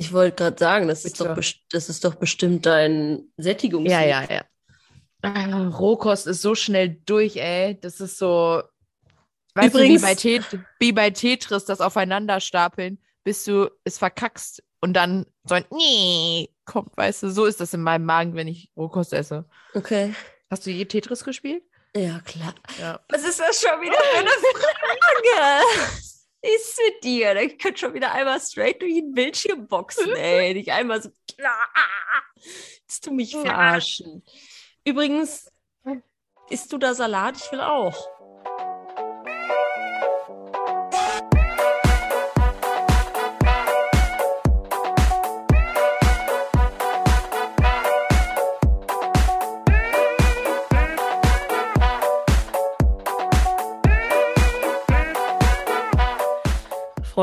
Ich wollte gerade sagen, das ist, doch das ist doch bestimmt dein Sättigungs. Ja, ja, ja. Ah, Rohkost ist so schnell durch, ey. Das ist so. Weißt Übrigens- du, wie bei, Tet wie bei Tetris, das aufeinander stapeln, bis du es verkackst und dann so ein Nee kommt, weißt du. So ist das in meinem Magen, wenn ich Rohkost esse. Okay. Hast du je Tetris gespielt? Ja, klar. Ja. Was ist das schon wieder für eine Frage? Ist mit dir? Da könnt schon wieder einmal straight durch den Bildschirm boxen, ey. Nicht einmal so. Willst du mich verarschen? Übrigens, isst du da Salat? Ich will auch.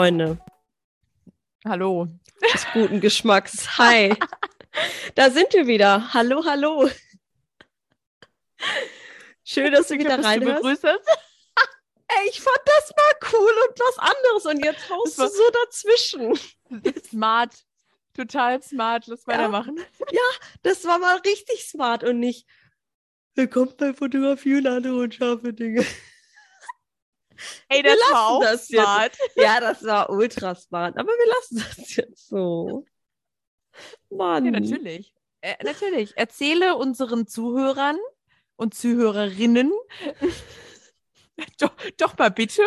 Freunde Hallo. des guten Geschmacks. Hi. Da sind wir wieder. Hallo, hallo. Schön, dass du wieder Bist du reinhörst. Ey, ich fand das mal cool und was anderes und jetzt haust du so dazwischen. Smart. Total smart. Lass weitermachen. Das war mal richtig smart und nicht Willkommen bei Fotografie und andere unscharfe Dinge. Ey, Wir das lassen war auch das jetzt. smart. Ja, das war ultra smart, aber wir lassen das jetzt so. Mann. Ja, natürlich. Äh, natürlich. Erzähle unseren Zuhörern und Zuhörerinnen doch, doch mal bitte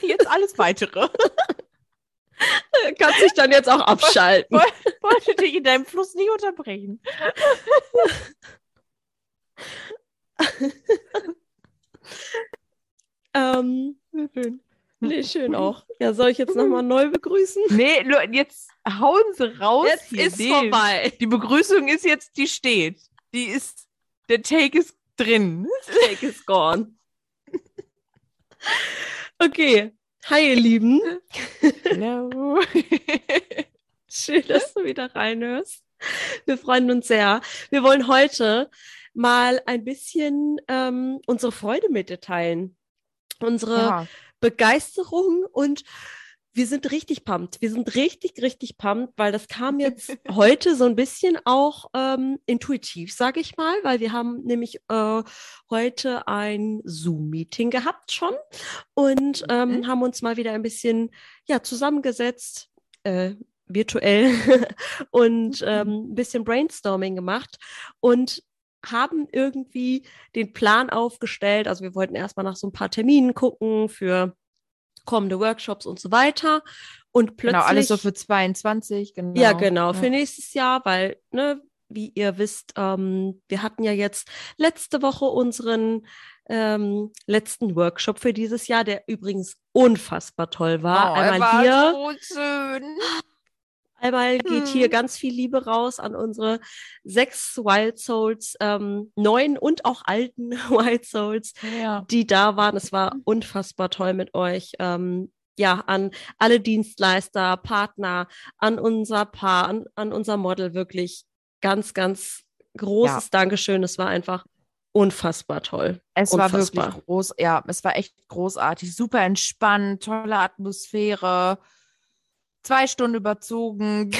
jetzt alles weitere. Kannst dich dann jetzt auch abschalten. Wollte dich in deinem Fluss nicht unterbrechen. ähm, Schön. nee, schön auch. Ja, soll ich jetzt nochmal neu begrüßen? Nee, jetzt hauen sie raus. Jetzt hier. ist Nee, vorbei. Die Begrüßung ist jetzt, die steht. Die ist, der Take ist drin. Take is gone. Okay. Hi, ihr Lieben. Hello. Schön, dass du wieder reinhörst. Wir freuen uns sehr. Wir wollen heute mal ein bisschen ähm, unsere Freude mit dir teilen. Unsere ja. Begeisterung und wir sind richtig pumped. Wir sind richtig, richtig pumped, weil das kam jetzt heute so ein bisschen auch ähm, intuitiv, sage ich mal, weil wir haben nämlich äh, heute ein Zoom-Meeting gehabt schon und ähm, Mhm. haben uns mal wieder ein bisschen ja zusammengesetzt. Äh, virtuell und Mhm. ähm, ein bisschen Brainstorming gemacht und haben irgendwie den Plan aufgestellt. Also wir wollten erstmal nach so ein paar Terminen gucken für kommende Workshops und so weiter. Und plötzlich. Genau, alles so für 22, genau. Ja, genau, für Ja. nächstes Jahr, weil, ne, wie ihr wisst, ähm, wir hatten ja jetzt letzte Woche unseren ähm, letzten Workshop für dieses Jahr, der übrigens unfassbar toll war. Oh, Einmal war hier. so schön. Einmal geht hier Hm. ganz viel Liebe raus an unsere sechs Wild Souls, ähm, neuen und auch alten Wild Souls, Ja. die da waren. Es war unfassbar toll mit euch. Ähm, ja, an alle Dienstleister, Partner, an unser Paar, an, an unser Model wirklich ganz, ganz großes Dankeschön. Es war einfach unfassbar toll. Es war Unfassbar. wirklich groß, ja, es war echt großartig, super entspannt, tolle Atmosphäre, zwei Stunden überzogen.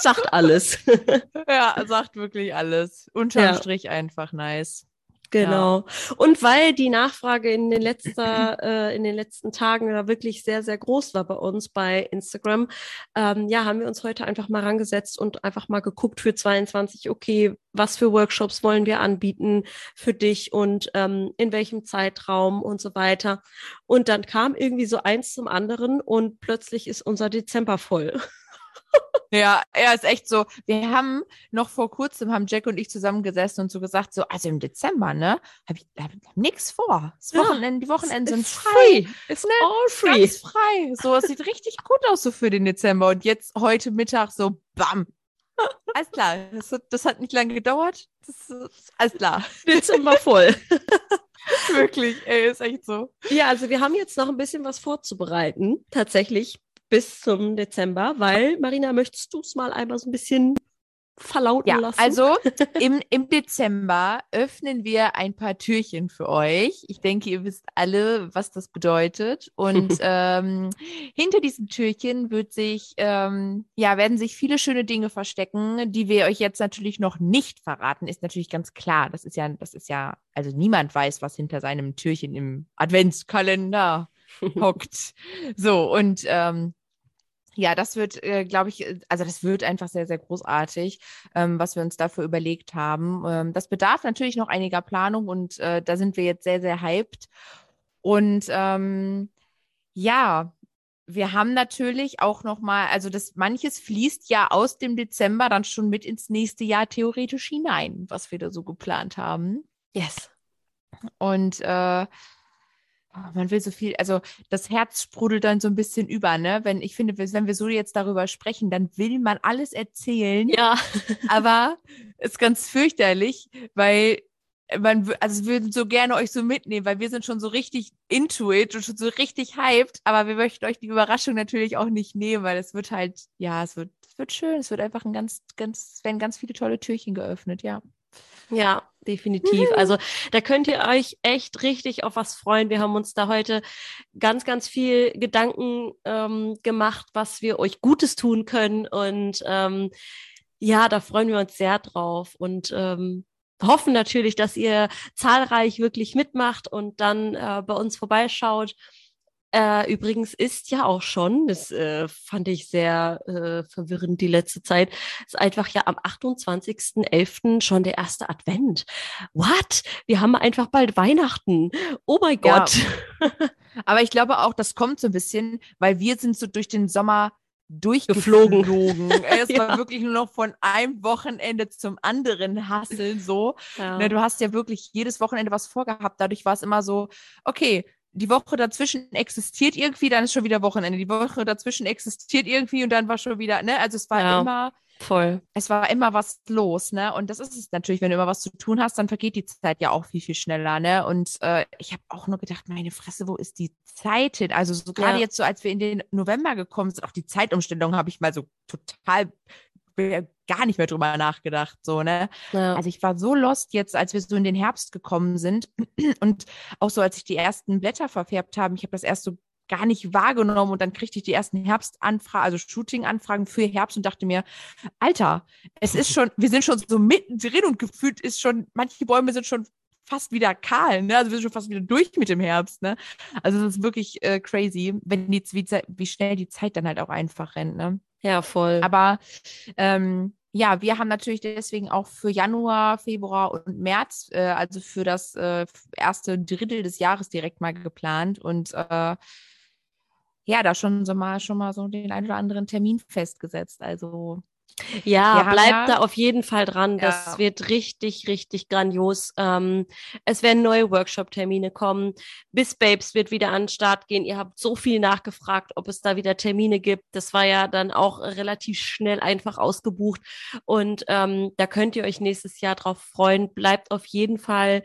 Sagt alles. ja, sagt wirklich alles. Unterm Ja. Strich einfach nice. Genau. Und weil die Nachfrage in den, letzter, äh, in den letzten Tagen da wirklich sehr, sehr groß war bei uns bei Instagram, ähm, ja, haben wir uns heute einfach mal rangesetzt und einfach mal geguckt für 22, okay, was für Workshops wollen wir anbieten für dich und ähm, in welchem Zeitraum und so weiter. Und dann kam irgendwie so eins zum anderen und plötzlich ist unser Dezember voll. Ja, er ist echt so. Wir haben noch vor kurzem, haben Jack und ich zusammengesessen und so gesagt, so, also im Dezember, ne, hab ich hab, hab nix vor. Das Wochenende, die Wochenenden sind frei. It's Ne? all free. Ganz frei. So, es sieht richtig gut aus so für den Dezember. Und jetzt heute Mittag so, bam. Alles klar. Das hat, das hat nicht lange gedauert. Das ist alles klar. Dezember voll. Wirklich, ey, ist echt so. Ja, also wir haben jetzt noch ein bisschen was vorzubereiten, tatsächlich bis zum Dezember, weil, Marina, möchtest du es mal einmal so ein bisschen verlauten Ja, lassen. also im, im Dezember öffnen wir ein paar Türchen für euch. Ich denke, ihr wisst alle, was das bedeutet. Und ähm, hinter diesen Türchen wird sich, ähm, ja, werden sich viele schöne Dinge verstecken, die wir euch jetzt natürlich noch nicht verraten. Ist natürlich ganz klar. Das ist ja, das ist ja, also niemand weiß, was hinter seinem Türchen im Adventskalender hockt. So, und ähm, ja, das wird, äh, glaube ich, äh, also das wird einfach sehr, sehr großartig, ähm, was wir uns dafür überlegt haben. Ähm, das bedarf natürlich noch einiger Planung und äh, da sind wir jetzt sehr, sehr hyped. Und ähm, ja, wir haben natürlich auch noch mal, also das manches fließt ja aus dem Dezember dann schon mit ins nächste Jahr theoretisch hinein, was wir da so geplant haben. yes. Und äh, oh, man will so viel, also das Herz sprudelt dann so ein bisschen über, ne? Wenn ich finde, wenn wir so jetzt darüber sprechen, dann will man alles erzählen, Ja. aber ist ganz fürchterlich, weil man, also wir würden so gerne euch so mitnehmen, weil wir sind schon so richtig into it und schon so richtig hyped, aber wir möchten euch die Überraschung natürlich auch nicht nehmen, weil es wird halt, ja, es wird, es wird schön, es wird einfach ein ganz, ganz, es werden ganz viele tolle Türchen geöffnet, ja. Ja, definitiv. Also da könnt ihr euch echt richtig auf was freuen. Wir haben uns da heute ganz, ganz viel Gedanken ähm, gemacht, was wir euch Gutes tun können. Und ähm, ja, da freuen wir uns sehr drauf und ähm, hoffen natürlich, dass ihr zahlreich wirklich mitmacht und dann äh, bei uns vorbeischaut. Äh, übrigens ist ja auch schon, das äh, fand ich sehr äh, verwirrend die letzte Zeit, ist einfach ja am 28.11. schon der erste Advent. What? Wir haben einfach bald Weihnachten. Oh mein Ja. Gott. Aber ich glaube auch, das kommt so ein bisschen, weil wir sind so durch den Sommer Geflogen. durchgeflogen. Es war Ja. wirklich nur noch von einem Wochenende zum anderen hasseln so. Ja. Ne, du hast ja wirklich jedes Wochenende was vorgehabt. Dadurch war es immer so, okay, die Woche dazwischen existiert irgendwie, dann ist schon wieder Wochenende. Die Woche dazwischen existiert irgendwie und dann war schon wieder, ne? Also es war Ja. immer, Voll. es war immer was los, ne? Und das ist es natürlich, wenn du immer was zu tun hast, dann vergeht die Zeit ja auch viel, viel schneller, ne? Und äh, ich habe auch nur gedacht, meine Fresse, wo ist die Zeit hin? Also so gerade Ja. jetzt so, als wir in den November gekommen sind, auch die Zeitumstellung habe ich mal so total gar nicht mehr drüber nachgedacht, so, ne? Ja. Also ich war so lost jetzt, als wir so in den Herbst gekommen sind und auch so, als sich die ersten Blätter verfärbt haben, ich habe das erst so gar nicht wahrgenommen und dann kriegte ich die ersten Herbstanfragen, also Shooting-Anfragen für Herbst und dachte mir, Alter, es ist schon, wir sind schon so mittendrin und gefühlt ist schon, manche Bäume sind schon fast wieder kahl, ne? Also wir sind schon fast wieder durch mit dem Herbst, ne? Also es ist wirklich äh, crazy, wenn die, wie, wie schnell die Zeit dann halt auch einfach rennt, ne? Ja, voll. Aber ähm, ja, wir haben natürlich deswegen auch für Januar, Februar und März, äh, also für das äh, erste Drittel des Jahres direkt mal geplant und äh, ja, da schon so mal schon mal so den ein oder anderen Termin festgesetzt. Also Ja, haben bleibt ja- da auf jeden Fall dran. Das Ja. wird richtig, richtig grandios. Ähm, es werden neue Workshop-Termine kommen. Bis Babes wird wieder an den Start gehen. Ihr habt so viel nachgefragt, ob es da wieder Termine gibt. Das war ja dann auch relativ schnell einfach ausgebucht. Und ähm, da könnt ihr euch nächstes Jahr drauf freuen. Bleibt auf jeden Fall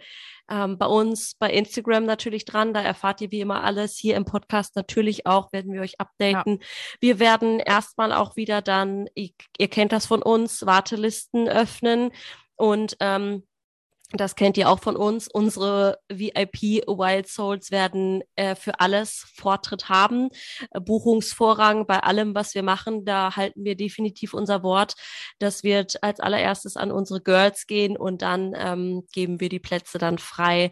ähm, bei uns bei Instagram natürlich dran. Da erfahrt ihr wie immer alles. Hier im Podcast natürlich auch werden wir euch updaten. Wir werden erstmal auch wieder dann, ihr, ihr kennt das von uns, Wartelisten öffnen und ähm, das kennt ihr auch von uns. Unsere VIP Wild Souls werden äh, für alles Vortritt haben. Äh, Buchungsvorrang bei allem, was wir machen. Da halten wir definitiv unser Wort. Das wird als allererstes an unsere Girls gehen und dann ähm, geben wir die Plätze dann frei.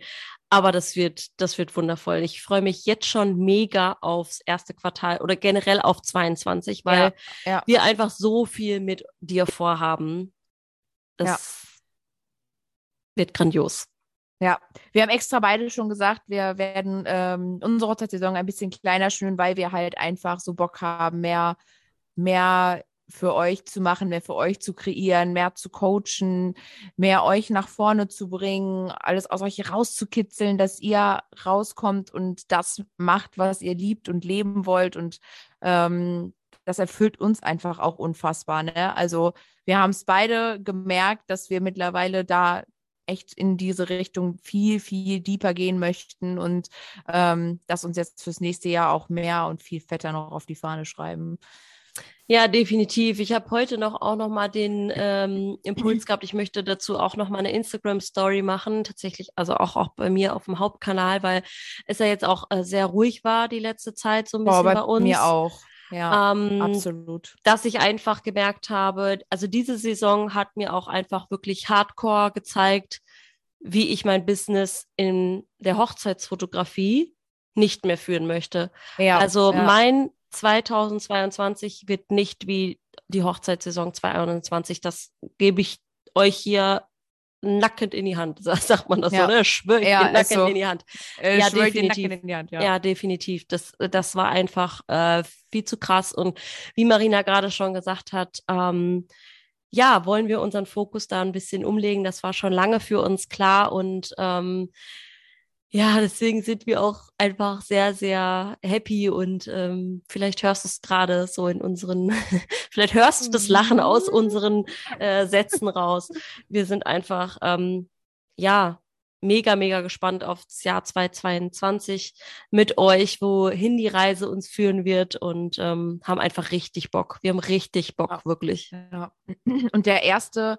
Aber das wird, das wird wundervoll. Ich freue mich jetzt schon mega aufs erste Quartal oder generell auf 22, weil Ja, ja. wir einfach so viel mit dir vorhaben. Das Ja. Wird grandios. Ja, wir haben extra beide schon gesagt, wir werden ähm, unsere Hochzeitssaison ein bisschen kleiner schnüren, weil wir halt einfach so Bock haben, mehr, mehr für euch zu machen, mehr für euch zu kreieren, mehr zu coachen, mehr euch nach vorne zu bringen, alles aus euch rauszukitzeln, dass ihr rauskommt und das macht, was ihr liebt und leben wollt. Und ähm, das erfüllt uns einfach auch unfassbar. Ne? Also wir haben es beide gemerkt, dass wir mittlerweile da echt in diese Richtung viel, viel deeper gehen möchten und ähm, das uns jetzt fürs nächste Jahr auch mehr und viel fetter noch auf die Fahne schreiben. Ja, definitiv. Ich habe heute noch auch noch mal den ähm, Impuls gehabt. Ich möchte dazu auch noch mal eine Instagram Story machen. Tatsächlich, also auch auch bei mir auf dem Hauptkanal, weil es ja jetzt auch äh, sehr ruhig war die letzte Zeit so ein bisschen oh, bei, bei uns. Mir auch. Ja, ähm, absolut. Dass ich einfach gemerkt habe, also diese Saison hat mir auch einfach wirklich Hardcore gezeigt, wie ich mein Business in der Hochzeitsfotografie nicht mehr führen möchte. Ja, also ja. mein 2022 wird nicht wie die Hochzeitssaison 2021. Das gebe ich euch hier nackend in die Hand, sagt man das ja. so, ne? Schwör ich ja, den nackend so. in die Hand. Äh, ja, definitiv. Hand, ja. ja. definitiv. Das, das war einfach äh, viel zu krass. Und wie Marina gerade schon gesagt hat, ähm, ja, wollen wir unseren Fokus da ein bisschen umlegen. Das war schon lange für uns klar und ähm, ja, deswegen sind wir auch einfach sehr, sehr happy und ähm, vielleicht hörst du es gerade so in unseren, vielleicht hörst du das Lachen aus mhm. unseren äh, Sätzen raus. Wir sind einfach, ähm, ja, mega, mega gespannt aufs Jahr 2022 mit euch, wohin die Reise uns führen wird und ähm, haben einfach richtig Bock. Wir haben richtig Bock, ja. wirklich. Ja. Und der erste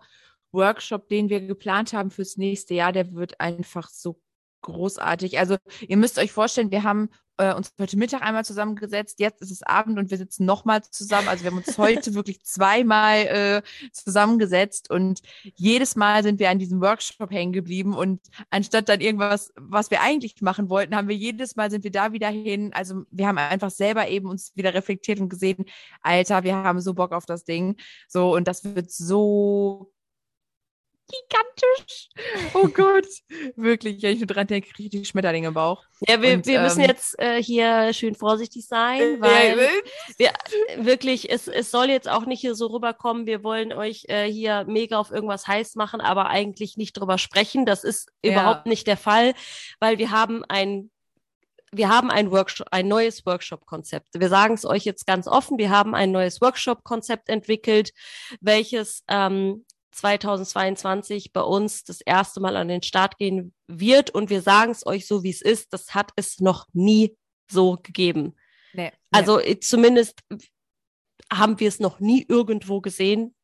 Workshop, den wir geplant haben fürs nächste Jahr, der wird einfach so großartig. Also ihr müsst euch vorstellen, wir haben äh, uns heute Mittag einmal zusammengesetzt, jetzt ist es Abend und wir sitzen nochmal zusammen. Also wir haben uns heute wirklich zweimal äh, zusammengesetzt und jedes Mal sind wir an diesem Workshop hängen geblieben und anstatt dann irgendwas, was wir eigentlich machen wollten, haben wir jedes Mal sind wir da wieder hin. Also wir haben einfach selber eben uns wieder reflektiert und gesehen, Alter, wir haben so Bock auf das Ding. So und das wird so gigantisch. Oh Gott. Wirklich, wenn ich nur dran denke, kriege ich die Schmetterlinge im Bauch. Ja, wir, und, wir ähm, müssen jetzt äh, hier schön vorsichtig sein, weil wir wirklich, es, es soll jetzt auch nicht hier so rüberkommen, wir wollen euch äh, hier mega auf irgendwas heiß machen, aber eigentlich nicht drüber sprechen. Das ist ja. überhaupt nicht der Fall, weil wir haben ein wir haben ein Workshop, ein neues Workshop-Konzept. Wir sagen es euch jetzt ganz offen. Wir haben ein neues Workshop-Konzept entwickelt, welches ähm, 2022 bei uns das erste Mal an den Start gehen wird. Und wir sagen es euch so, wie es ist. Das hat es noch nie so gegeben. Nee, nee. Also äh, zumindest haben wir es noch nie irgendwo gesehen.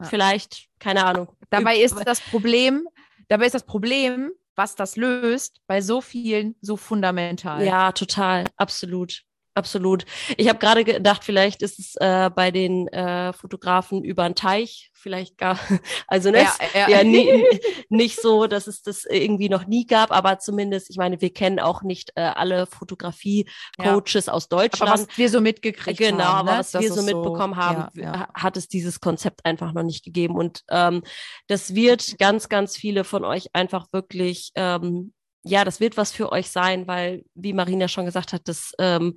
Ja. Vielleicht, keine Ahnung. Dabei ist das Problem, dabei ist das Problem, was das löst, bei so vielen so fundamental. Ja, total, absolut. Absolut. Ich habe gerade gedacht, vielleicht ist es äh, bei den äh, Fotografen über einen Teich, vielleicht gar, also ne, ja, ja. ja nie, nicht so, dass es das irgendwie noch nie gab, aber zumindest, ich meine, wir kennen auch nicht äh, alle Fotografie-Coaches ja. aus Deutschland. Aber was wir so mitgekriegt genau, haben. Genau, ne? was das wir so mitbekommen so, haben, hat es dieses Konzept einfach noch nicht gegeben. Und ähm, das wird ganz, ganz viele von euch einfach wirklich ähm, ja, das wird was für euch sein, weil, wie Marina schon gesagt hat, das ähm,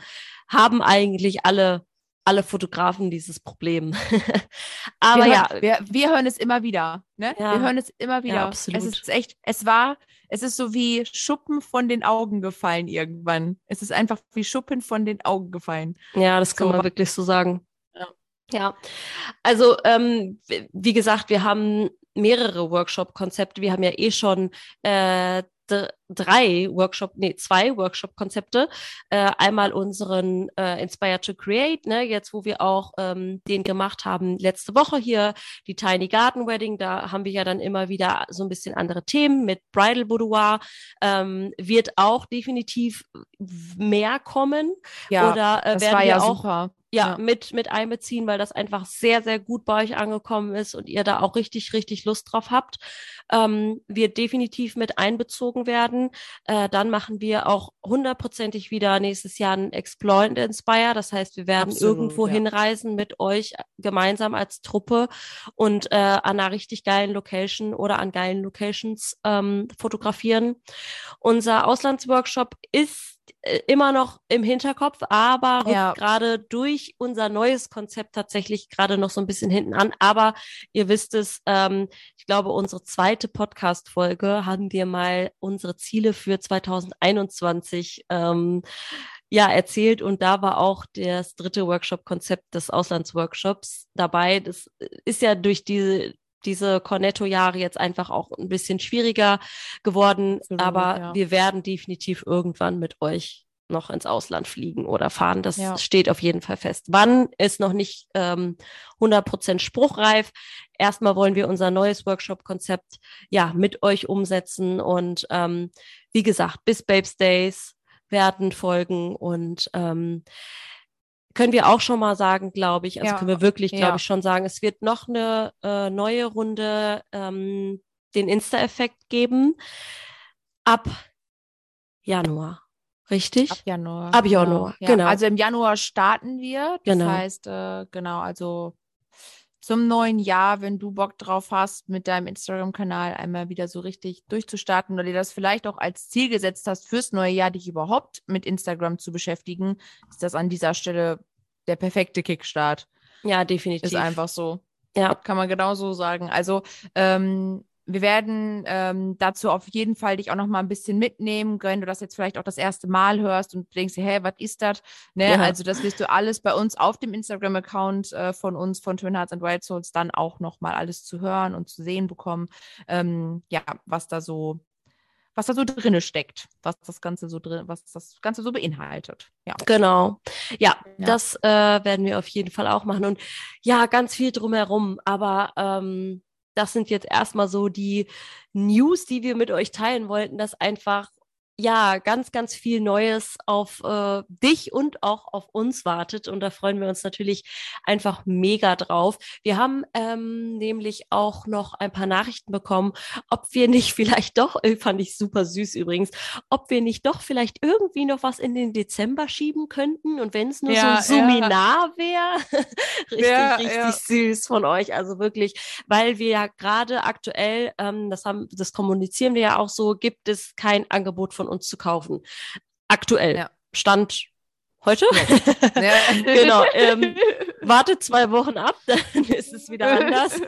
haben eigentlich alle alle Fotografen dieses Problem. Aber wir ja. wir, wir hören es immer wieder. Ne? Ja. Wir hören es immer wieder. Ja, absolut. Es ist echt, es war, es ist so wie Schuppen von den Augen gefallen irgendwann. Es ist einfach wie Schuppen von den Augen gefallen. Ja, das kann so. man wirklich so sagen. Ja. ja. Also, ähm, wie gesagt, wir haben mehrere Workshop-Konzepte. Wir haben ja eh schon äh, drei Workshop, nee, zwei Workshop-Konzepte. Äh, einmal unseren äh, Inspire to Create, ne, jetzt wo wir auch ähm, den gemacht haben letzte Woche hier, die Tiny Garden Wedding, da haben wir ja dann immer wieder so ein bisschen andere Themen mit Bridal Boudoir, ähm, wird auch definitiv mehr kommen. Ja, Oder äh, werden wir ja auch super ja, ja, mit, mit einbeziehen, weil das einfach sehr, sehr gut bei euch angekommen ist und ihr da auch richtig, richtig Lust drauf habt, ähm, wird definitiv mit einbezogen werden. Äh, dann machen wir auch hundertprozentig wieder nächstes Jahr ein Explore and Inspire. Das heißt, wir werden Absolut, irgendwo ja. hinreisen mit euch gemeinsam als Truppe und äh, an einer richtig geilen Location oder an geilen Locations ähm, fotografieren. Unser Auslandsworkshop ist immer noch im Hinterkopf, aber ja. gerade durch unser neues Konzept tatsächlich gerade noch so ein bisschen hinten an. Aber ihr wisst es, ähm, ich glaube, unsere zweite Podcast-Folge haben wir mal unsere Ziele für 2021 ähm, ja, erzählt und da war auch das dritte Workshop-Konzept des Auslandsworkshops dabei. Das ist ja durch diese diese Cornetto-Jahre jetzt einfach auch ein bisschen schwieriger geworden. Absolut, aber ja. wir werden definitiv irgendwann mit euch noch ins Ausland fliegen oder fahren. Das Ja. steht auf jeden Fall fest. Wann ist noch nicht ähm, 100% spruchreif. Erstmal wollen wir unser neues Workshop-Konzept ja mit euch umsetzen und ähm, wie gesagt, bis Babes Days werden folgen und ähm, können wir auch schon mal sagen, glaube ich, also Ja. können wir wirklich, glaube Ja. ich, schon sagen, es wird noch eine äh, neue Runde ähm, den Insta-Effekt geben ab Januar. Richtig? Ab Januar. Ab Januar, Ja. genau. Also im Januar starten wir. Das Genau. heißt, äh, genau, also zum neuen Jahr, wenn du Bock drauf hast, mit deinem Instagram-Kanal einmal wieder so richtig durchzustarten oder dir das vielleicht auch als Ziel gesetzt hast, fürs neue Jahr dich überhaupt mit Instagram zu beschäftigen, ist das an dieser Stelle der perfekte Kickstart. Ja, definitiv. Ist einfach so. Ja. Kann man genau so sagen. Also, ähm, wir werden ähm, dazu auf jeden Fall dich auch noch mal ein bisschen mitnehmen, wenn du das jetzt vielleicht auch das erste Mal hörst und denkst dir, hey, was ist das? Ne? Ja. Also das wirst du alles bei uns auf dem Instagram-Account äh, von uns, von Twin Hearts and Wild Souls, dann auch noch mal alles zu hören und zu sehen bekommen. Ähm, ja, was da so, was da so drinne steckt, was das Ganze so drin, was das Ganze so beinhaltet. Ja. Genau. Ja, Ja. das äh, werden wir auf jeden Fall auch machen. Und ja, ganz viel drumherum. Aber ähm, das sind jetzt erstmal so die News, die wir mit euch teilen wollten, dass einfach ja ganz, ganz viel Neues auf äh, dich und auch auf uns wartet. Und da freuen wir uns natürlich einfach mega drauf. Wir haben ähm, nämlich auch noch ein paar Nachrichten bekommen, ob wir nicht vielleicht doch, äh, fand ich super süß übrigens, ob wir nicht doch vielleicht irgendwie noch was in den Dezember schieben könnten und wenn es nur Ja, so ein Seminar wäre, richtig, Ja, richtig ja. süß von euch, also wirklich, weil wir ja gerade aktuell, ähm, das haben, das kommunizieren wir ja auch so, gibt es kein Angebot von uns zu kaufen. Aktuell. Ja. Stand heute? Ja. genau. Ähm, wartet zwei Wochen ab, dann ist es wieder anders.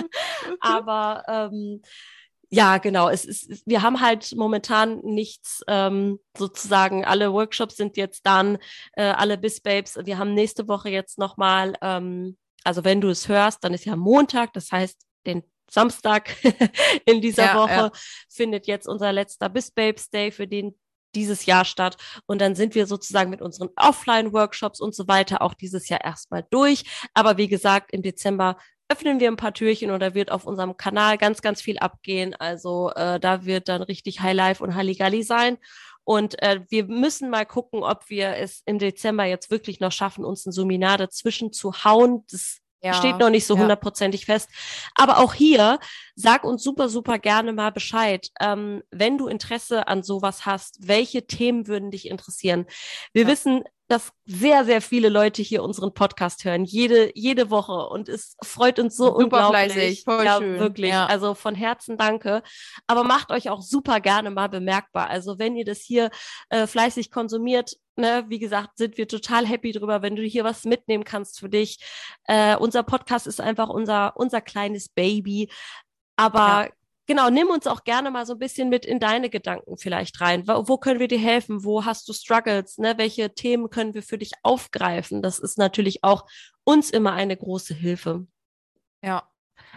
Aber ähm, ja, genau. Es ist, wir haben halt momentan nichts ähm, sozusagen. Alle Workshops sind jetzt dann, äh, alle Bis Babes. Wir haben nächste Woche jetzt nochmal, ähm, also wenn du es hörst, dann ist ja Montag, das heißt den Samstag in dieser Ja, Woche ja. findet jetzt unser letzter Bis Babes Day für den dieses Jahr statt. Und dann sind wir sozusagen mit unseren Offline-Workshops und so weiter auch dieses Jahr erstmal durch. Aber wie gesagt, im Dezember öffnen wir ein paar Türchen und da wird auf unserem Kanal ganz, ganz viel abgehen. Also äh, da wird dann richtig Highlife und Halligalli sein. Und äh, wir müssen mal gucken, ob wir es im Dezember jetzt wirklich noch schaffen, uns ein Seminar dazwischen zu hauen. Das Ja, steht noch nicht so ja. hundertprozentig fest. Aber auch hier, sag uns super, super gerne mal Bescheid, ähm, wenn du Interesse an sowas hast. Welche Themen würden dich interessieren? Wir Ja. wissen, dass sehr, sehr viele Leute hier unseren Podcast hören, jede, jede Woche. Und es freut uns so Super unglaublich. fleißig, voll ja, schön. wirklich. Ja. Also von Herzen danke. Aber macht euch auch super gerne mal bemerkbar. Also wenn ihr das hier äh, fleißig konsumiert, ne, wie gesagt, sind wir total happy drüber, wenn du hier was mitnehmen kannst für dich. Äh, unser Podcast ist einfach unser, unser kleines Baby. Aber Ja. genau, nimm uns auch gerne mal so ein bisschen mit in deine Gedanken vielleicht rein. Wo, wo können wir dir helfen? Wo hast du Struggles? Ne? Welche Themen können wir für dich aufgreifen? Das ist natürlich auch uns immer eine große Hilfe. Ja.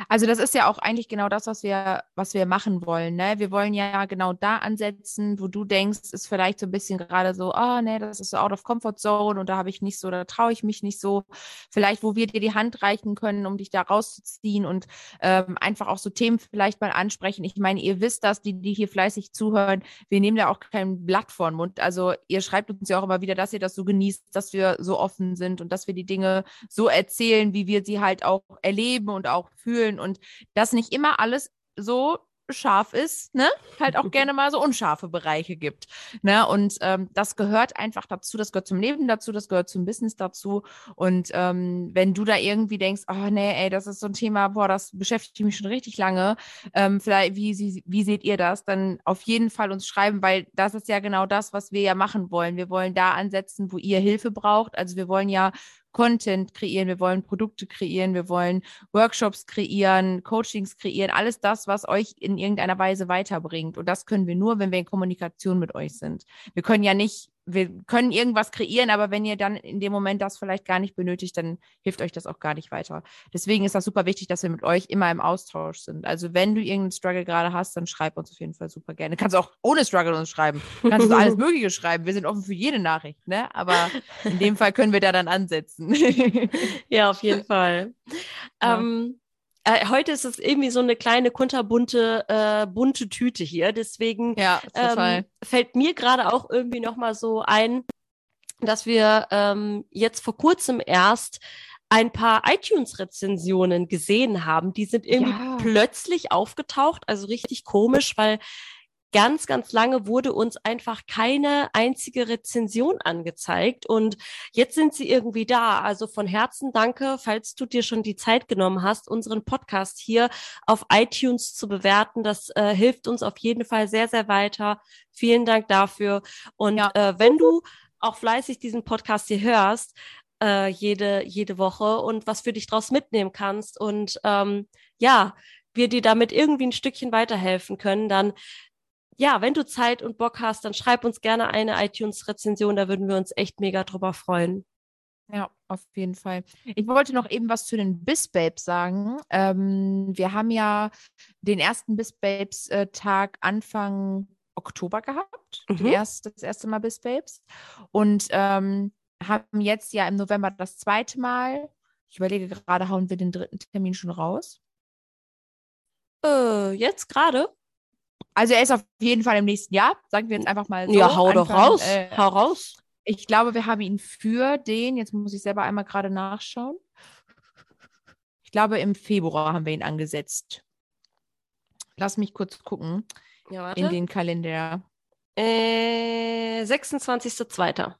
Also das ist ja auch eigentlich genau das, was wir, was wir machen wollen. Ne? Wir wollen ja genau da ansetzen, wo du denkst, ist vielleicht so ein bisschen gerade so, ah, nee, das ist so out of comfort zone und da habe ich nicht so, da traue ich mich nicht so. Vielleicht, wo wir dir die Hand reichen können, um dich da rauszuziehen und ähm, einfach auch so Themen vielleicht mal ansprechen. Ich meine, ihr wisst das, die, die hier fleißig zuhören, wir nehmen da auch kein Blatt vor den Mund. Also ihr schreibt uns ja auch immer wieder, dass ihr das so genießt, dass wir so offen sind und dass wir die Dinge so erzählen, wie wir sie halt auch erleben und auch fühlen und dass nicht immer alles so scharf ist, ne? Halt auch gerne mal so unscharfe Bereiche gibt, ne? Und ähm, das gehört einfach dazu, das gehört zum Leben dazu, das gehört zum Business dazu. Und ähm, wenn du da irgendwie denkst, oh nee, ey, das ist so ein Thema, boah, das beschäftigt mich schon richtig lange, ähm, vielleicht, wie, sie- wie seht ihr das? Dann auf jeden Fall uns schreiben, weil das ist ja genau das, was wir ja machen wollen. Wir wollen da ansetzen, wo ihr Hilfe braucht. Also wir wollen ja Content kreieren, wir wollen Produkte kreieren, wir wollen Workshops kreieren, Coachings kreieren, alles das, was euch in irgendeiner Weise weiterbringt. Und das können wir nur, wenn wir in Kommunikation mit euch sind. Wir können ja nicht wir können irgendwas kreieren, aber wenn ihr dann in dem Moment das vielleicht gar nicht benötigt, dann hilft euch das auch gar nicht weiter. Deswegen ist das super wichtig, dass wir mit euch immer im Austausch sind. Also wenn du irgendeinen Struggle gerade hast, dann schreib uns auf jeden Fall super gerne. Du kannst auch ohne Struggle uns schreiben. Du kannst uns alles Mögliche schreiben. Wir sind offen für jede Nachricht, ne? Aber in dem Fall können wir da dann ansetzen. ja, auf jeden Fall. Ja. Ähm, äh, heute ist es irgendwie so eine kleine kunterbunte äh, bunte Tüte hier. Deswegen ja, ähm, fällt mir gerade auch irgendwie noch mal so ein, dass wir ähm, jetzt vor kurzem erst ein paar iTunes-Rezensionen gesehen haben. Die sind irgendwie ja. plötzlich aufgetaucht, also richtig komisch, weil ganz, ganz lange wurde uns einfach keine einzige Rezension angezeigt und jetzt sind sie irgendwie da. Also von Herzen danke, falls du dir schon die Zeit genommen hast, unseren Podcast hier auf iTunes zu bewerten. Das äh, hilft uns auf jeden Fall sehr, sehr weiter. Vielen Dank dafür. Und ja. äh, wenn du auch fleißig diesen Podcast hier hörst, äh, jede, jede Woche und was für dich draus mitnehmen kannst und ähm, ja, wir dir damit irgendwie ein Stückchen weiterhelfen können, dann ja, wenn du Zeit und Bock hast, dann schreib uns gerne eine iTunes-Rezension, da würden wir uns echt mega drüber freuen. Ja, auf jeden Fall. Ich wollte noch eben was zu den Biss Babes sagen. Ähm, wir haben ja den ersten Biss Babes äh, Tag Anfang Oktober gehabt. Mhm. Erst, das erste Mal Biss Babes. Und ähm, haben jetzt ja im November das zweite Mal. Ich überlege gerade, hauen wir den dritten Termin schon raus? Äh, jetzt gerade? Also er ist auf jeden Fall im nächsten Jahr, sagen wir jetzt einfach mal so. Ja, hau Anfang, doch raus. Äh, hau raus. Ich glaube, wir haben ihn für den, jetzt muss ich selber einmal gerade nachschauen. Ich glaube, im Februar haben wir ihn angesetzt. Lass mich kurz gucken. Ja. In den Kalender. Äh, 26.02.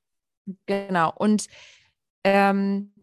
Genau. Und ähm,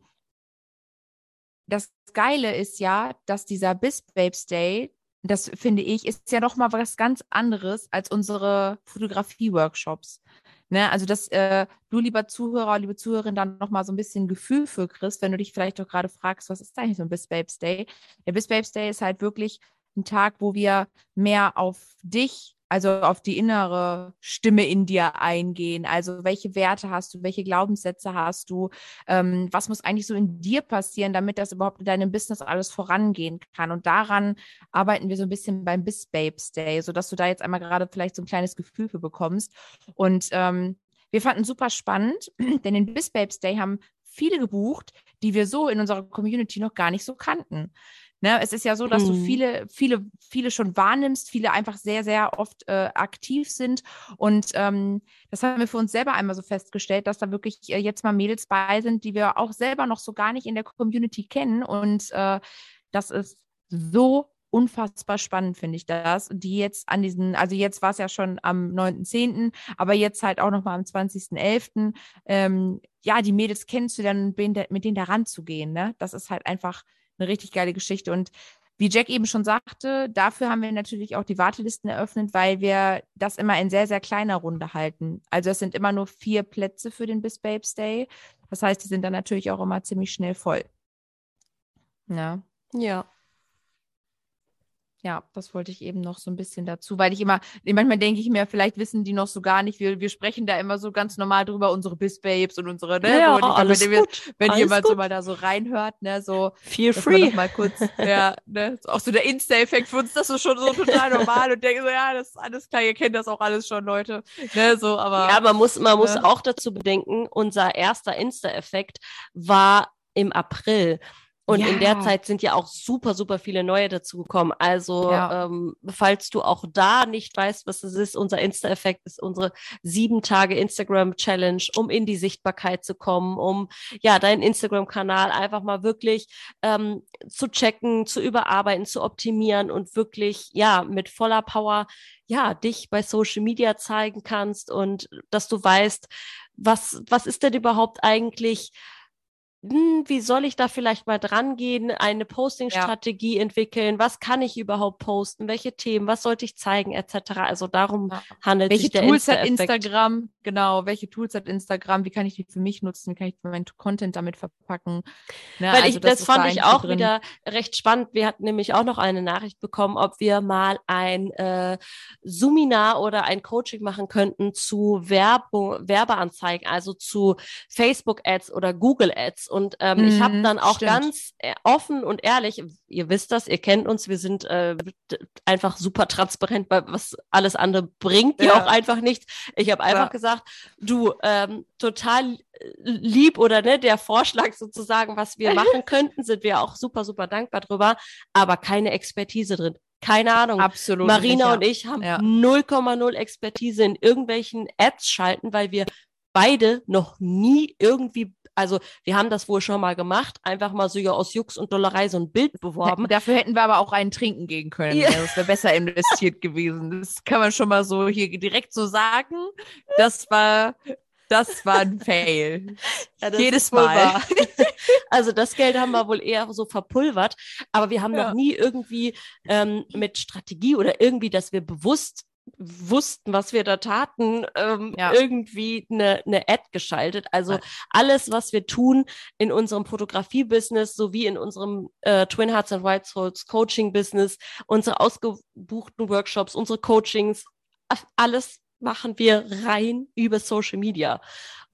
das Geile ist ja, dass dieser Bis Babes Day das finde ich, ist ja noch mal was ganz anderes als unsere Fotografie-Workshops. Ne? Also, dass äh, du, lieber Zuhörer, liebe Zuhörerin, dann noch mal so ein bisschen Gefühl für kriegst, wenn du dich vielleicht doch gerade fragst, was ist eigentlich so ein Bis Babes Day? Der Bis Babes Day ist halt wirklich ein Tag, wo wir mehr auf dich also auf die innere Stimme in dir eingehen. Also welche Werte hast du, welche Glaubenssätze hast du, ähm, was muss eigentlich so in dir passieren, damit das überhaupt in deinem Business alles vorangehen kann. Und daran arbeiten wir so ein bisschen beim Bis Babes Day, sodass du da jetzt einmal gerade vielleicht so ein kleines Gefühl für bekommst. Und ähm, wir fanden super spannend, denn den Bis Babes Day haben viele gebucht, die wir so in unserer Community noch gar nicht so kannten. Ne, es ist ja so, dass mhm. du viele, viele, viele schon wahrnimmst, viele einfach sehr, sehr oft äh, aktiv sind. Und ähm, das haben wir für uns selber einmal so festgestellt, dass da wirklich äh, jetzt mal Mädels bei sind, die wir auch selber noch so gar nicht in der Community kennen. Und äh, das ist so unfassbar spannend, finde ich das. Die jetzt an diesen, also jetzt war es ja schon am 9.10., aber jetzt halt auch nochmal am 20.11., ähm, ja, die Mädels kennenzulernen und mit denen da ranzugehen, ne? Das ist halt einfach eine richtig geile Geschichte. Und wie Jack eben schon sagte, dafür haben wir natürlich auch die Wartelisten eröffnet, weil wir das immer in sehr, sehr kleiner Runde halten. Also es sind immer nur vier Plätze für den Bis Babes Day. Das heißt, die sind dann natürlich auch immer ziemlich schnell voll. Ja. Ja ja, das wollte ich eben noch so ein bisschen dazu, weil ich immer, manchmal denke ich mir, vielleicht wissen die noch so gar nicht, wir, wir sprechen da immer so ganz normal drüber, unsere Biss-Babes und unsere, ne? Ja, so, alles wenn, gut. wenn alles jemand gut. so mal da so reinhört, ne, so. Feel free. Mal kurz, ja, ne, auch so der Insta-Effekt für uns, das ist schon so total normal und denke so, ja, das ist alles klar, ihr kennt das auch alles schon, Leute, ne, so, aber. Ja, man muss, man ne? muss auch dazu bedenken, unser erster Insta-Effekt war im April. Und ja. in der Zeit sind ja auch super, super viele neue dazugekommen. Also, ja. ähm, falls du auch da nicht weißt, was es ist, unser Insta-Effekt ist unsere sieben Tage Instagram-Challenge, um in die Sichtbarkeit zu kommen, um ja deinen Instagram-Kanal einfach mal wirklich ähm, zu checken, zu überarbeiten, zu optimieren und wirklich ja mit voller Power ja dich bei Social Media zeigen kannst und dass du weißt, was was ist denn überhaupt eigentlich hm, wie soll ich da vielleicht mal dran gehen, eine Posting-Strategie ja. entwickeln, was kann ich überhaupt posten, welche Themen, was sollte ich zeigen, etc. Also darum ja. handelt welche sich der Tools hat Instagram, genau, welche Tools hat Instagram, wie kann ich die für mich nutzen, wie kann ich meinen Content damit verpacken. Ne? Weil also ich, das, das fand da ich auch drin. wieder recht spannend. Wir hatten nämlich auch noch eine Nachricht bekommen, ob wir mal ein äh, Suminar oder ein Coaching machen könnten zu Werbung, Werbeanzeigen, also zu Facebook-Ads oder Google-Ads und ähm, mhm, ich habe dann auch stimmt. ganz äh, offen und ehrlich, ihr wisst das, ihr kennt uns, wir sind äh, einfach super transparent, weil was alles andere bringt ja, auch einfach nichts. Ich habe einfach ja. gesagt, du, ähm, total lieb oder ne, der Vorschlag sozusagen, was wir machen könnten, sind wir auch super, super dankbar drüber, aber keine Expertise drin. Keine Ahnung. Absolut. Marina nicht, ja. und ich haben 0,0 ja. Expertise in irgendwelchen Ads schalten, weil wir beide noch nie irgendwie also wir haben das wohl schon mal gemacht, einfach mal so ja aus Jux und Dollerei so ein Bild beworben. Dafür hätten wir aber auch einen trinken gehen können. Ja. Das wäre besser investiert gewesen. Das kann man schon mal so hier direkt so sagen. Das war das war ein Fail. Ja, Jedes Mal. also das Geld haben wir wohl eher so verpulvert, aber wir haben ja. noch nie irgendwie ähm, mit Strategie oder irgendwie, dass wir bewusst wussten, was wir da taten, ähm, ja. irgendwie eine, eine Ad geschaltet. Also alles, was wir tun in unserem Fotografie-Business sowie in unserem äh, Twin Hearts and White Souls Coaching-Business, unsere ausgebuchten Workshops, unsere Coachings, alles machen wir rein über Social Media.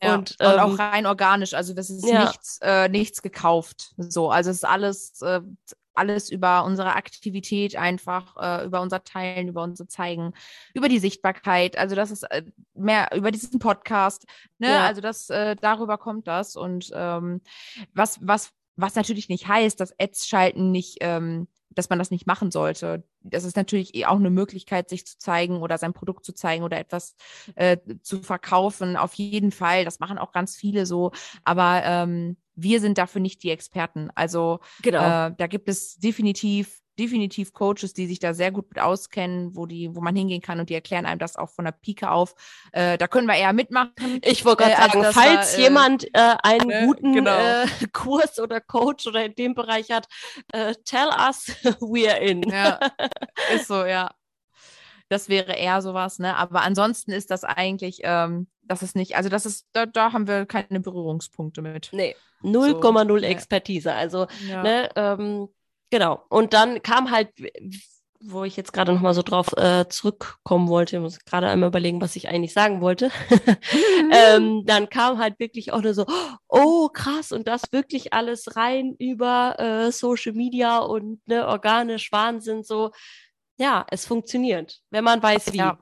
Ja, und, ähm, und, auch ähm, rein organisch. Also das ist ja. nichts, äh, nichts gekauft. So, also es ist alles äh, alles über unsere Aktivität einfach, äh, über unser Teilen, über unser Zeigen, über die Sichtbarkeit. Also das ist äh, mehr über diesen Podcast. Ne? Ja. Also das äh, darüber kommt das und ähm, was was was natürlich nicht heißt, dass Ads schalten nicht ähm, dass man das nicht machen sollte. Das ist natürlich eh auch eine Möglichkeit, sich zu zeigen oder sein Produkt zu zeigen oder etwas äh, zu verkaufen. Auf jeden Fall. Das machen auch ganz viele so. Aber ähm, wir sind dafür nicht die Experten. Also genau. äh, da gibt es definitiv definitiv Coaches, die sich da sehr gut mit auskennen, wo die, wo man hingehen kann und die erklären einem das auch von der Pike auf. Äh, da können wir eher mitmachen. Ich wollte gerade äh, sagen, also falls war, äh, jemand äh, einen ne, guten genau. Äh, Kurs oder Coach oder in dem Bereich hat, äh, tell us we're in. Ja, ist so, ja. Das wäre eher sowas, ne? Aber ansonsten ist das eigentlich, ähm, das ist nicht, also das ist, da, da haben wir keine Berührungspunkte mit. Nee, 0,0 so, Expertise. Also, ja. ne, ähm, genau. Und dann kam halt, wo ich jetzt gerade nochmal so drauf äh, zurückkommen wollte, ich muss gerade einmal überlegen, was ich eigentlich sagen wollte. ähm, dann kam halt wirklich auch nur so, oh krass, und das wirklich alles rein über äh, Social Media und ne, organisch Wahnsinn, so ja, es funktioniert, wenn man weiß, wie. Ja.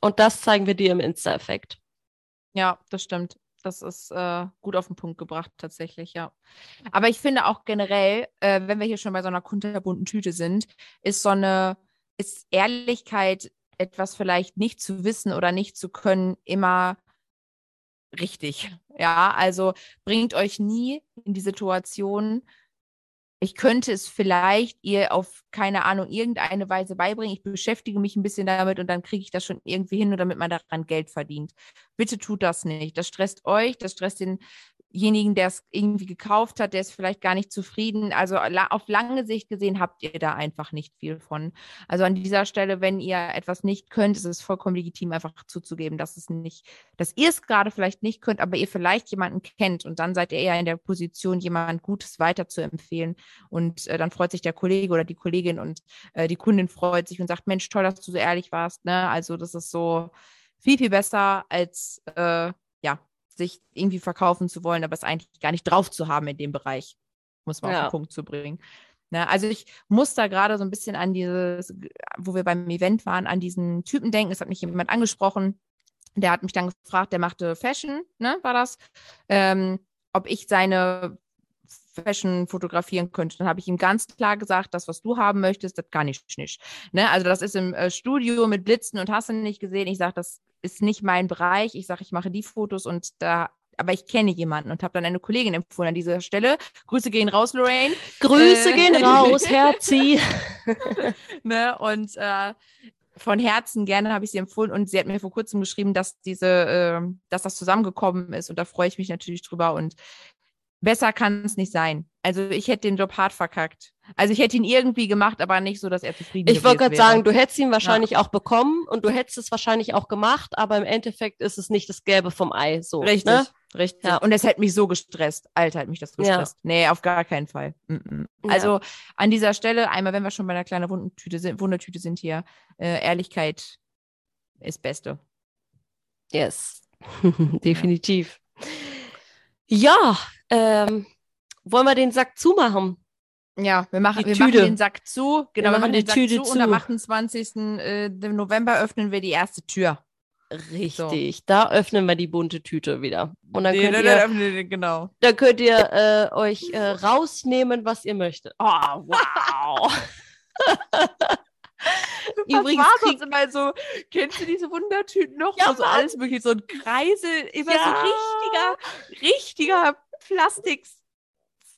Und das zeigen wir dir im Insta-Effekt. Ja, das stimmt. Das ist äh, gut auf den Punkt gebracht, tatsächlich, ja. Aber ich finde auch generell, äh, wenn wir hier schon bei so einer kunterbunten Tüte sind, ist so eine, ist Ehrlichkeit, etwas vielleicht nicht zu wissen oder nicht zu können, immer richtig. Ja, also bringt euch nie in die Situation, ich könnte es vielleicht ihr auf, keine Ahnung, irgendeine Weise beibringen. Ich beschäftige mich ein bisschen damit und dann kriege ich das schon irgendwie hin, damit man daran Geld verdient. Bitte tut das nicht. Das stresst euch, das stresst den denjenigen, der es irgendwie gekauft hat, der ist vielleicht gar nicht zufrieden. Also auf lange Sicht gesehen habt ihr da einfach nicht viel von. Also an dieser Stelle, wenn ihr etwas nicht könnt, ist es vollkommen legitim, einfach zuzugeben, dass es nicht, dass ihr es gerade vielleicht nicht könnt, aber ihr vielleicht jemanden kennt und dann seid ihr eher in der Position, jemand Gutes weiter zu empfehlen. Und äh, dann freut sich der Kollege oder die Kollegin und äh, die Kundin freut sich und sagt, Mensch, toll, dass du so ehrlich warst. Ne? Also das ist so viel, viel besser als äh, ja, sich irgendwie verkaufen zu wollen, aber es eigentlich gar nicht drauf zu haben in dem Bereich, muss man ja. auf den Punkt zu bringen. Na, ne, also ich muss da gerade so ein bisschen an dieses, wo wir beim Event waren, an diesen Typen denken. Es hat mich jemand angesprochen, der hat mich dann gefragt, der machte Fashion, ne, war das, ähm, ob ich seine Fashion fotografieren könnte. Dann habe ich ihm ganz klar gesagt, das, was du haben möchtest, das kann ich nicht. Ne? Also das ist im äh, Studio mit Blitzen und hast du nicht gesehen. Ich sage, das ist nicht mein Bereich. Ich sage, ich mache die Fotos und da aber ich kenne jemanden und habe dann eine Kollegin empfohlen an dieser Stelle. Grüße gehen raus, Lorraine. Grüße äh, gehen raus, Herzi. ne? Und äh, von Herzen gerne habe ich sie empfohlen und sie hat mir vor kurzem geschrieben, dass diese, äh, dass das zusammengekommen ist und da freue ich mich natürlich drüber und besser kann es nicht sein. Also ich hätte den Job hart verkackt. Also ich hätte ihn irgendwie gemacht, aber nicht so, dass er zufrieden Ich wollte gerade sagen, du hättest ihn wahrscheinlich auch bekommen und du hättest es wahrscheinlich auch gemacht, aber im Endeffekt ist es nicht das Gelbe vom Ei. So, Richtig, Ne? richtig. Ja. Und es hätte mich so gestresst. Alter, hat mich das Ja. gestresst. Nee, auf gar keinen Fall. Mm -mm. Ja. Also an dieser Stelle, einmal, wenn wir schon bei einer kleinen Wundentüte sind, Wundertüte sind hier, äh, Ehrlichkeit ist Beste. Yes, definitiv. Ja, ähm, wollen wir den Sack zumachen? Ja, wir machen, Die wir machen Tüte. den Sack zu. Genau, wir machen machen die den Sack Tüte zu, und am zu. 28. äh, November öffnen wir die erste Tür. Richtig, da öffnen wir die bunte Tüte wieder. Und dann könnt ihr, wir- genau. dann könnt ihr äh, euch äh, rausnehmen, was ihr möchtet. Oh, wow. Übrigens war krieg- immer so, kennst du diese Wundertüten noch? Ja, so Mann. alles mögliche, so ein Kreisel, immer Ja. so richtiger, richtiger Plastik.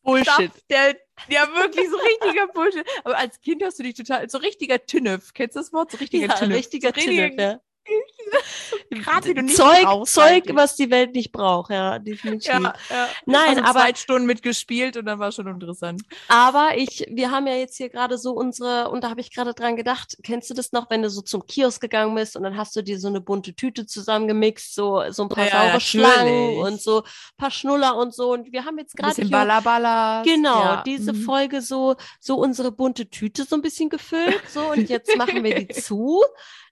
Bullshit. Der, ja, wirklich so richtiger Bullshit. Aber als Kind hast du dich total, so richtiger Tünnef. Kennst du das Wort? So richtiger Ja, Tünnef. richtiger so Tinnef, ja. Zeug, brauchst Zeug, was die Welt nicht braucht, ja, definitiv. Ja, ja. Nein, also aber- zwei Stunden mitgespielt und dann war schon interessant. Aber ich, wir haben ja jetzt hier gerade so unsere, und da habe ich gerade dran gedacht, kennst du das noch, wenn du so zum Kiosk gegangen bist und dann hast du dir so eine bunte Tüte zusammengemixt, so, so ein paar Ja, saure. Schlangen und so ein paar Schnuller und so. Und wir haben jetzt gerade Ballaballa. Genau, diese mhm. Folge so, so unsere bunte Tüte so ein bisschen gefüllt. So, und jetzt machen wir die zu.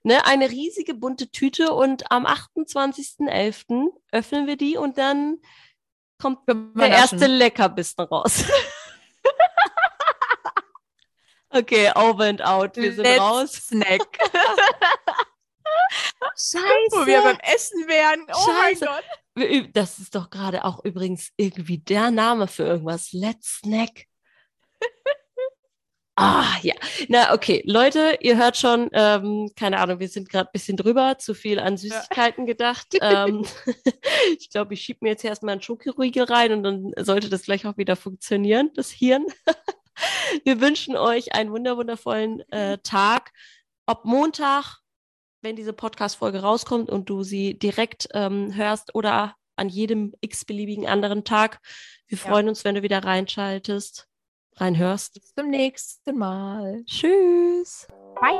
Ne, eine riesige bunte Tüte und am 28.11. öffnen wir die und dann kommt der erste. Leckerbissen raus. okay, over and out. Wir sind Let's raus. Snack. Scheiße. Wo wir beim Essen wären. Oh Scheiße. mein Gott. Das ist doch gerade auch übrigens irgendwie der Name für irgendwas. Let's Snack. Ah, ja. Na, okay. Leute, ihr hört schon, ähm, keine Ahnung, wir sind gerade ein bisschen drüber, zu viel an Süßigkeiten gedacht. ähm, ich glaube, ich schiebe mir jetzt erstmal einen Schokoriegel rein und dann sollte das gleich auch wieder funktionieren, das Hirn. wir wünschen euch einen wunder wundervollen äh, Tag. Ob Montag, wenn diese Podcast-Folge rauskommt und du sie direkt ähm, hörst oder an jedem x-beliebigen anderen Tag. Wir Ja. freuen uns, wenn du wieder reinschaltest, reinhörst. Bis zum nächsten Mal. Tschüss. Bye.